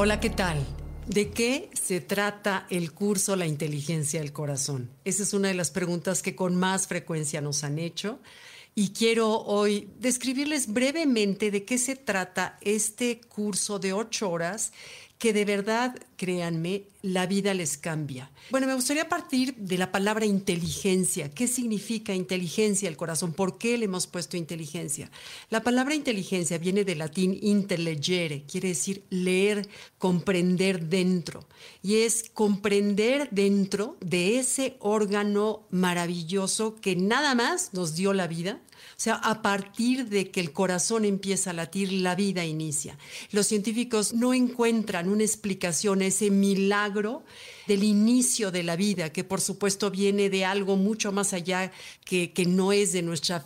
Hola, ¿qué tal? ¿De qué se trata el curso La inteligencia del corazón? Esa es una de las preguntas que con más frecuencia nos han hecho y quiero hoy describirles brevemente de qué se trata este curso de ocho horas que de verdad, créanme, la vida les cambia. Bueno, me gustaría partir de la palabra inteligencia. ¿Qué significa inteligencia el corazón? ¿Por qué le hemos puesto inteligencia? La palabra inteligencia viene del latín intellegere, quiere decir leer, comprender dentro. Y es comprender dentro de ese órgano maravilloso que nada más nos dio la vida, o sea, a partir de que el corazón empieza a latir, la vida inicia. Los científicos no encuentran una explicación a ese milagro del inicio de la vida, que por supuesto viene de algo mucho más allá que, que no es de nuestro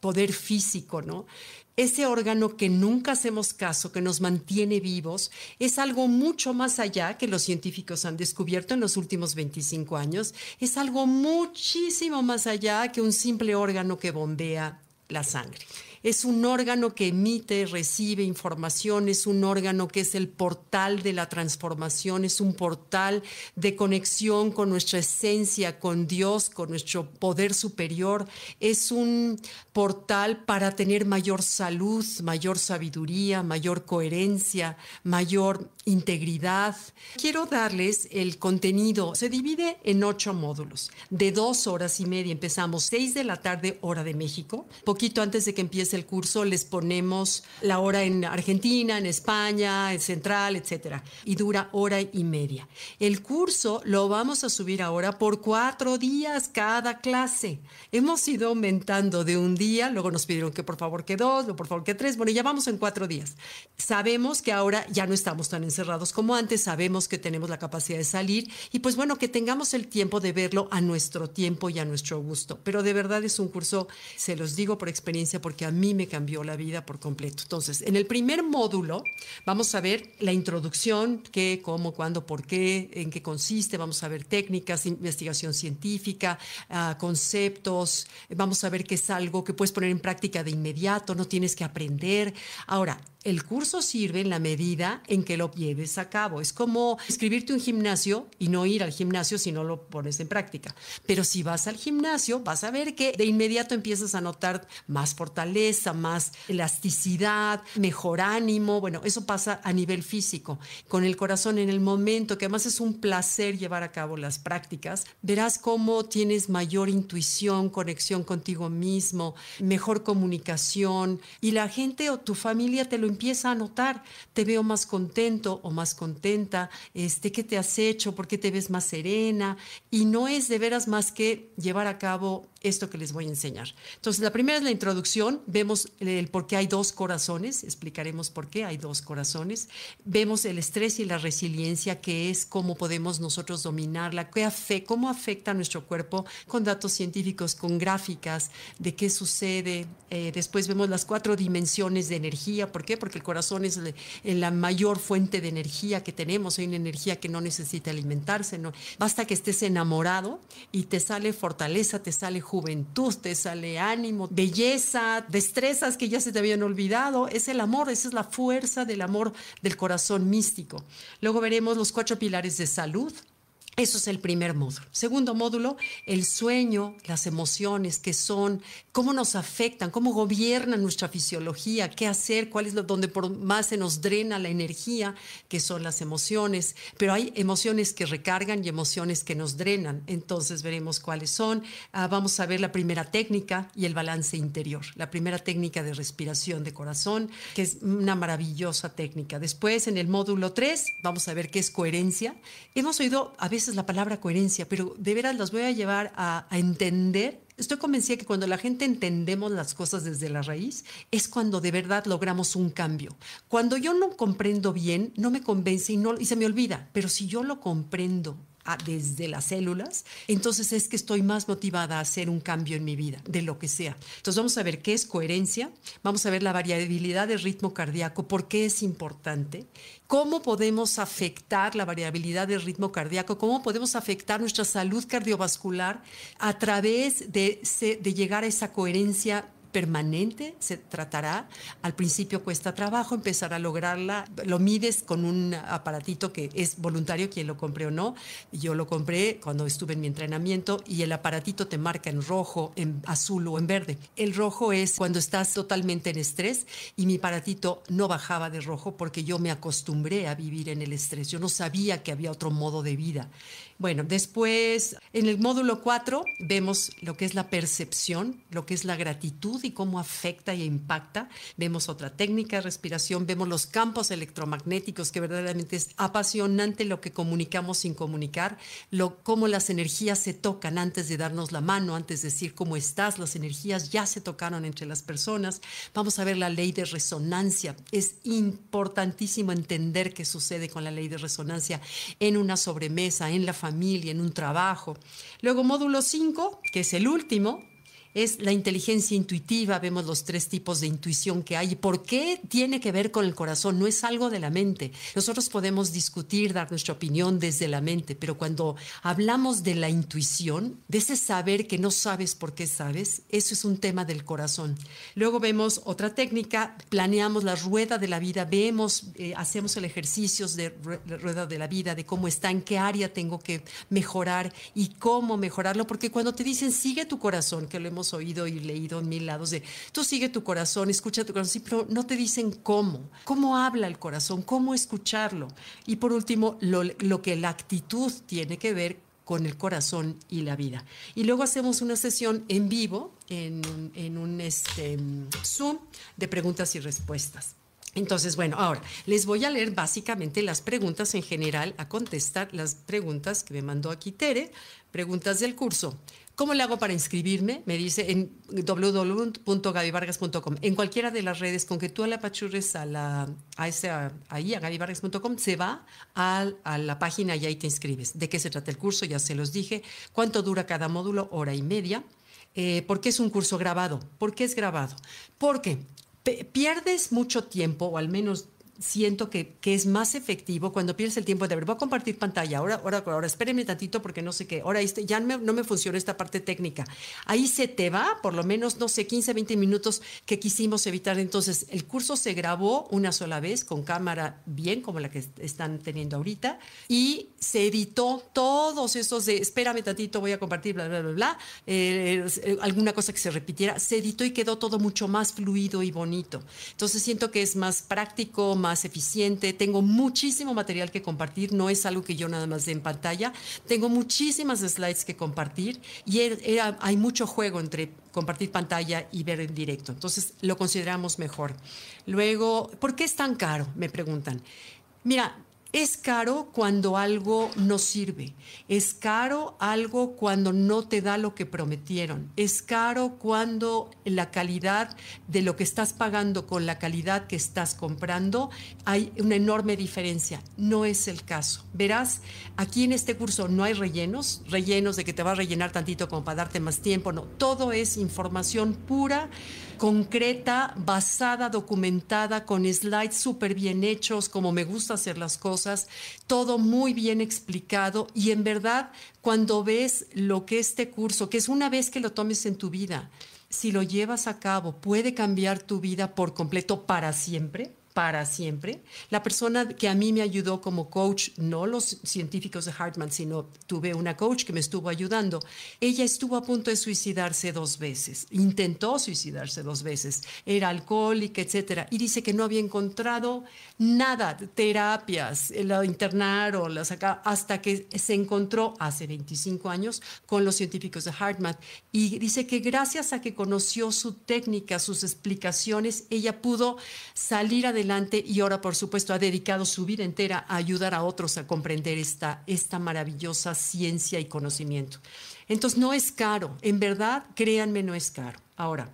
poder físico, ¿no? ese órgano que nunca hacemos caso, que nos mantiene vivos, es algo mucho más allá que los científicos han descubierto en los últimos 25 años, es algo muchísimo más allá que un simple órgano que bombea la sangre. Es un órgano que emite, recibe información, es un órgano que es el portal de la transformación, es un portal de conexión con nuestra esencia, con Dios, con nuestro poder superior, es un portal para tener mayor salud, mayor sabiduría, mayor coherencia, mayor integridad. Quiero darles el contenido. Se divide en ocho módulos de dos horas y media. Empezamos seis de la tarde, hora de México. Poquito antes de que empiece el curso les ponemos la hora en Argentina, en España, en Central, etcétera, y dura hora y media. El curso lo vamos a subir ahora por cuatro días cada clase. Hemos ido aumentando de un día, luego nos pidieron que por favor que dos, luego por favor que tres, bueno, ya vamos en cuatro días. Sabemos que ahora ya no estamos tan encerrados como antes, sabemos que tenemos la capacidad de salir y pues bueno, que tengamos el tiempo de verlo a nuestro tiempo y a nuestro gusto. Pero de verdad es un curso, se los digo por experiencia, porque a mí me cambió la vida por completo. Entonces, en el primer módulo vamos a ver la introducción, qué, cómo, cuándo, por qué, en qué consiste, vamos a ver técnicas, investigación científica, uh, conceptos, vamos a ver qué es algo que puedes poner en práctica de inmediato, no tienes que aprender. Ahora, el curso sirve en la medida en que lo lleves a cabo. Es como escribirte un gimnasio y no ir al gimnasio si no lo pones en práctica. Pero si vas al gimnasio, vas a ver que de inmediato empiezas a notar más fortaleza, más elasticidad, mejor ánimo. Bueno, eso pasa a nivel físico. Con el corazón en el momento, que además es un placer llevar a cabo las prácticas, verás cómo tienes mayor intuición, conexión contigo mismo, mejor comunicación y la gente o tu familia te lo empieza a notar, te veo más contento o más contenta, este, ¿qué te has hecho? ¿Por qué te ves más serena? Y no es de veras más que llevar a cabo esto que les voy a enseñar. Entonces, la primera es la introducción, vemos el por qué hay dos corazones, explicaremos por qué hay dos corazones, vemos el estrés y la resiliencia, que es cómo podemos nosotros dominarla, qué afecta, cómo afecta a nuestro cuerpo con datos científicos, con gráficas de qué sucede. Eh, después vemos las cuatro dimensiones de energía, ¿por qué? Porque el corazón es la mayor fuente de energía que tenemos, hay una energía que no necesita alimentarse, no. basta que estés enamorado y te sale fortaleza, te sale juventud, te sale ánimo, belleza, destrezas que ya se te habían olvidado. Es el amor, esa es la fuerza del amor del corazón místico. Luego veremos los cuatro pilares de salud, eso es el primer módulo. Segundo módulo, el sueño, las emociones, qué son, cómo nos afectan, cómo gobiernan nuestra fisiología, qué hacer, cuál es lo donde por más se nos drena la energía, que son las emociones. Pero hay emociones que recargan y emociones que nos drenan. Entonces veremos cuáles son. Ah, vamos a ver la primera técnica y el balance interior. La primera técnica de respiración de corazón, que es una maravillosa técnica. Después, en el módulo 3, vamos a ver qué es coherencia. Hemos oído a veces es la palabra coherencia, pero de veras las voy a llevar a, a entender Estoy convencida que cuando la gente entendemos las cosas desde la raíz, es cuando de verdad logramos un cambio. Cuando yo no comprendo bien, no me convence y, no, y se me olvida, pero si yo lo comprendo desde las células, entonces es que estoy más motivada a hacer un cambio en mi vida, de lo que sea. Entonces vamos a ver qué es coherencia, vamos a ver la variabilidad del ritmo cardíaco, por qué es importante, cómo podemos afectar la variabilidad del ritmo cardíaco, cómo podemos afectar nuestra salud cardiovascular a través de, de llegar a esa coherencia permanente se tratará. Al principio cuesta trabajo empezar a lograrla. Lo mides con un aparatito que es voluntario, quien lo compré o no. Yo lo compré cuando estuve en mi entrenamiento y el aparatito te marca en rojo, en azul o en verde. El rojo es cuando estás totalmente en estrés y mi aparatito no bajaba de rojo porque yo me acostumbré a vivir en el estrés. Yo no sabía que había otro modo de vida. Bueno, después en el módulo 4 vemos lo que es la percepción, lo que es la gratitud y cómo afecta e impacta. Vemos otra técnica de respiración, vemos los campos electromagnéticos, que verdaderamente es apasionante lo que comunicamos sin comunicar, lo, cómo las energías se tocan antes de darnos la mano, antes de decir cómo estás, las energías ya se tocaron entre las personas. Vamos a ver la ley de resonancia. Es importantísimo entender qué sucede con la ley de resonancia en una sobremesa, en la familia, en un trabajo. Luego módulo 5, que es el último, es la inteligencia intuitiva, vemos los tres tipos de intuición que hay. ¿Por qué tiene que ver con el corazón? No es algo de la mente. Nosotros podemos discutir, dar nuestra opinión desde la mente, pero cuando hablamos de la intuición, de ese saber que no sabes por qué sabes, eso es un tema del corazón. Luego vemos otra técnica, planeamos la rueda de la vida, vemos, eh, hacemos el ejercicio de rueda de la vida, de cómo está, en qué área tengo que mejorar y cómo mejorarlo, porque cuando te dicen sigue tu corazón, que lo hemos oído y leído en mil lados de, tú sigue tu corazón, escucha tu corazón, sí, pero no te dicen cómo, cómo habla el corazón, cómo escucharlo. Y por último, lo, lo que la actitud tiene que ver con el corazón y la vida. Y luego hacemos una sesión en vivo, en, en un este, Zoom, de preguntas y respuestas. Entonces, bueno, ahora les voy a leer básicamente las preguntas en general, a contestar las preguntas que me mandó aquí Tere, preguntas del curso. ¿Cómo le hago para inscribirme? Me dice en www.gabivargas.com. En cualquiera de las redes, con que tú apachurres a la, a ahí, a gabivargas.com, se va a, a, la página y ahí te inscribes. ¿De qué se trata el curso? Ya se los dije. ¿Cuánto dura cada módulo? Hora y media. Eh, ¿Por qué es un curso grabado? ¿Por qué es grabado? Porque pierdes mucho tiempo, o al menos siento que, que, es más efectivo cuando pierdes el tiempo de ver, voy a compartir pantalla, ahora, ahora, ahora, espérenme tantito porque no sé qué, ahora este, ya no me funciona esta parte técnica. Ahí se te va, por lo menos, no sé, 15, 20 minutos que quisimos evitar. Entonces, el curso se grabó una sola vez con cámara bien, como la que están teniendo ahorita, y se editó todos esos de, espérame tantito, voy a compartir, bla, bla, bla, bla, eh, alguna cosa que se repitiera, se editó y quedó todo mucho más fluido y bonito. Entonces, siento que es más práctico, más eficiente. Tengo muchísimo material que compartir, no es algo que yo nada más dé en pantalla. Tengo muchísimas slides que compartir y hay mucho juego entre compartir pantalla y ver en directo. Entonces lo consideramos mejor. Luego, ¿por qué es tan caro? Me preguntan. Mira, es caro cuando algo no sirve. Es caro algo cuando no te da lo que prometieron. Es caro cuando la calidad de lo que estás pagando con la calidad que estás comprando hay una enorme diferencia. No es el caso. Verás, aquí en este curso no hay rellenos, rellenos de que te va a rellenar tantito como para darte más tiempo. No, todo es información pura concreta, basada, documentada, con slides súper bien hechos, como me gusta hacer las cosas, todo muy bien explicado y en verdad cuando ves lo que este curso, que es una vez que lo tomes en tu vida, si lo llevas a cabo, puede cambiar tu vida por completo para siempre para siempre. La persona que a mí me ayudó como coach, no los científicos de Hartman, sino tuve una coach que me estuvo ayudando, ella estuvo a punto de suicidarse dos veces, intentó suicidarse dos veces, era alcohólica, etcétera, y dice que no había encontrado nada, terapias, la internaron, la sacaron, hasta que se encontró hace 25 años con los científicos de Hartman y dice que gracias a que conoció su técnica, sus explicaciones, ella pudo salir adelante y ahora, por supuesto, ha dedicado su vida entera a ayudar a otros a comprender esta, esta maravillosa ciencia y conocimiento. Entonces, no es caro, en verdad, créanme, no es caro. Ahora,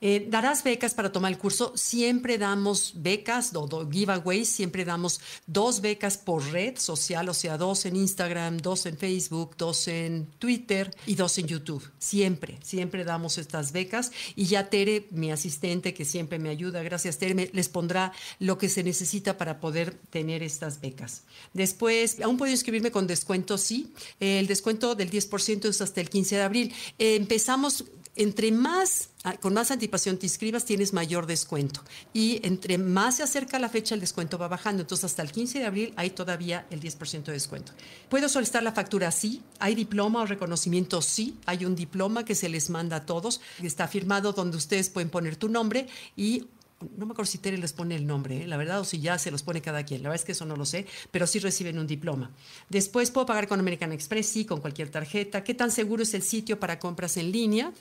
eh, darás becas para tomar el curso. Siempre damos becas, o giveaways, siempre damos dos becas por red social, o sea, dos en Instagram, dos en Facebook, dos en Twitter y dos en YouTube. Siempre, siempre damos estas becas. Y ya Tere, mi asistente, que siempre me ayuda, gracias Tere, les pondrá lo que se necesita para poder tener estas becas. Después, aún puedo inscribirme con descuento, sí. El descuento del 10% es hasta el 15 de abril. empezamos entre más ah, con más anticipación te inscribas, tienes mayor descuento. Y entre más se acerca la fecha, el descuento va bajando. Entonces, hasta el 15 de abril hay todavía el 10% de descuento. ¿Puedo solicitar la factura? Sí. ¿Hay diploma o reconocimiento? Sí. Hay un diploma que se les manda a todos. Está firmado donde ustedes pueden poner tu nombre y no me acuerdo si Tere les pone el nombre, ¿eh? la verdad, o si ya se los pone cada quien. La verdad es que eso no lo sé, pero sí reciben un diploma. Después puedo pagar con American Express, sí, con cualquier tarjeta. ¿Qué tan seguro es el sitio para compras en línea?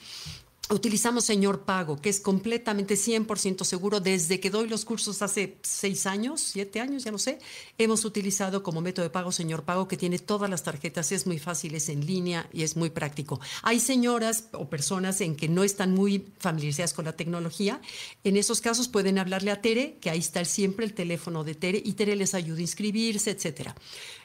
Utilizamos Señor Pago, que es completamente 100% seguro. Desde que doy los cursos hace seis años, siete años, ya no sé, hemos utilizado como método de pago Señor Pago, que tiene todas las tarjetas, es muy fácil, es en línea y es muy práctico. Hay señoras o personas en que no están muy familiarizadas con la tecnología. En esos casos pueden hablarle a Tere, que ahí está siempre el teléfono de Tere, y Tere les ayuda a inscribirse, etcétera.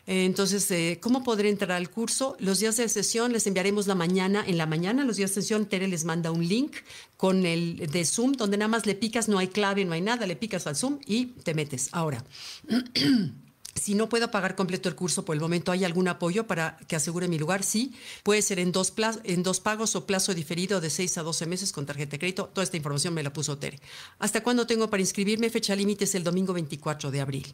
Entonces, eh, ¿cómo podré entrar al curso? Los días de sesión les enviaremos la mañana. En la mañana, los días de sesión, Tere les manda un link con el de Zoom, donde nada más le picas, no hay clave, no hay nada, le picas al Zoom y te metes. Ahora. Si no puedo pagar completo el curso por el momento, ¿hay algún apoyo para que asegure mi lugar? Sí, puede ser en dos, en dos pagos o plazo diferido de 6 a 12 meses con tarjeta de crédito. Toda esta información me la puso Tere. ¿Hasta cuándo tengo para inscribirme? Fecha límite es el domingo 24 de abril.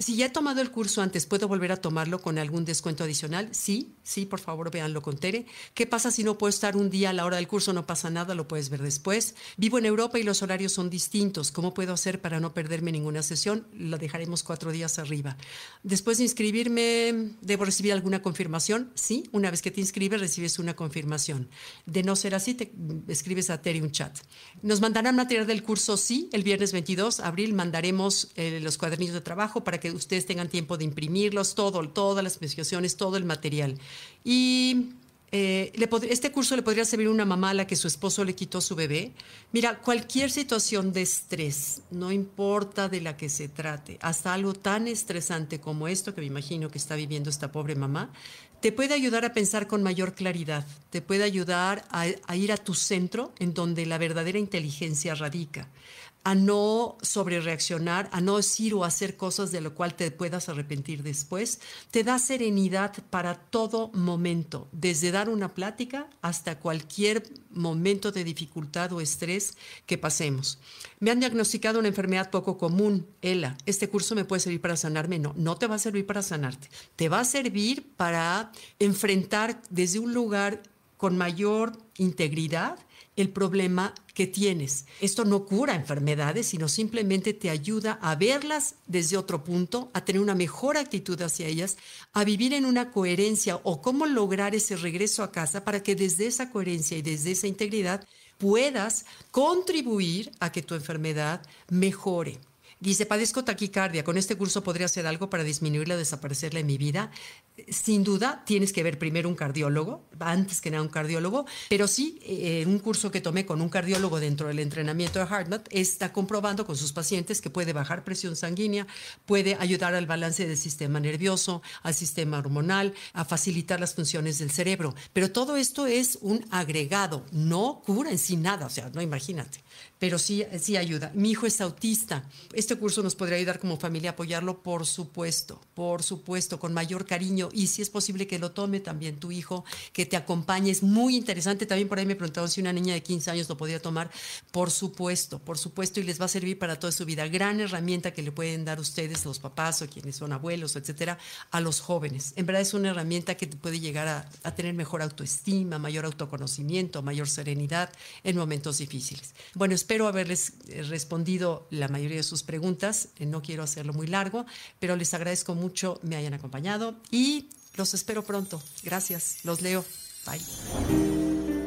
Si ya he tomado el curso antes, ¿puedo volver a tomarlo con algún descuento adicional? Sí, sí, por favor, véanlo con Tere. ¿Qué pasa si no puedo estar un día a la hora del curso? No pasa nada, lo puedes ver después. Vivo en Europa y los horarios son distintos. ¿Cómo puedo hacer para no perderme ninguna sesión? Lo dejaremos cuatro días arriba. Después de inscribirme, ¿debo recibir alguna confirmación? Sí, una vez que te inscribes, recibes una confirmación. De no ser así, te escribes a Tere un chat. ¿Nos mandarán material del curso? Sí, el viernes 22 de abril mandaremos eh, los cuadernillos de trabajo para que ustedes tengan tiempo de imprimirlos, todo, todas las especificaciones, todo el material. Y eh, este curso le podría servir a una mamá a la que su esposo le quitó su bebé. Mira, cualquier situación de estrés, no importa de la que se trate, hasta algo tan estresante como esto que me imagino que está viviendo esta pobre mamá, te puede ayudar a pensar con mayor claridad, te puede ayudar a ir a tu centro en donde la verdadera inteligencia radica a no sobrereaccionar, a no decir o hacer cosas de lo cual te puedas arrepentir después, te da serenidad para todo momento, desde dar una plática hasta cualquier momento de dificultad o estrés que pasemos. Me han diagnosticado una enfermedad poco común, ELA. ¿Este curso me puede servir para sanarme? No, no te va a servir para sanarte. Te va a servir para enfrentar desde un lugar con mayor integridad el problema que tienes. Esto no cura enfermedades, sino simplemente te ayuda a verlas desde otro punto, a tener una mejor actitud hacia ellas, a vivir en una coherencia o cómo lograr ese regreso a casa para que desde esa coherencia y desde esa integridad puedas contribuir a que tu enfermedad mejore. Dice, padezco taquicardia, con este curso podría hacer algo para disminuirla o desaparecerla en mi vida sin duda tienes que ver primero un cardiólogo, antes que nada un cardiólogo, pero sí, eh, un curso que tomé con un cardiólogo dentro del entrenamiento de HeartMath está comprobando con sus pacientes que puede bajar presión sanguínea, puede ayudar al balance del sistema nervioso, al sistema hormonal, a facilitar las funciones del cerebro. Pero todo esto es un agregado, no cura en sí nada, o sea, no imagínate, pero sí, sí ayuda. Mi hijo es autista. Este curso nos podría ayudar como familia a apoyarlo, por supuesto, por supuesto, con mayor cariño y si es posible que lo tome también tu hijo, que te acompañe. Es muy interesante. También por ahí me preguntaron si una niña de 15 años lo podría tomar. Por supuesto, por supuesto, y les va a servir para toda su vida. Gran herramienta que le pueden dar ustedes, los papás o quienes son abuelos, etcétera, a los jóvenes. En verdad es una herramienta que puede llegar a, a tener mejor autoestima, mayor autoconocimiento, mayor serenidad en momentos difíciles. Bueno, espero haberles eh, respondido la mayoría de sus preguntas. Eh, no quiero hacerlo muy largo, pero les agradezco mucho me hayan acompañado y los espero pronto. Gracias. Los leo. Bye.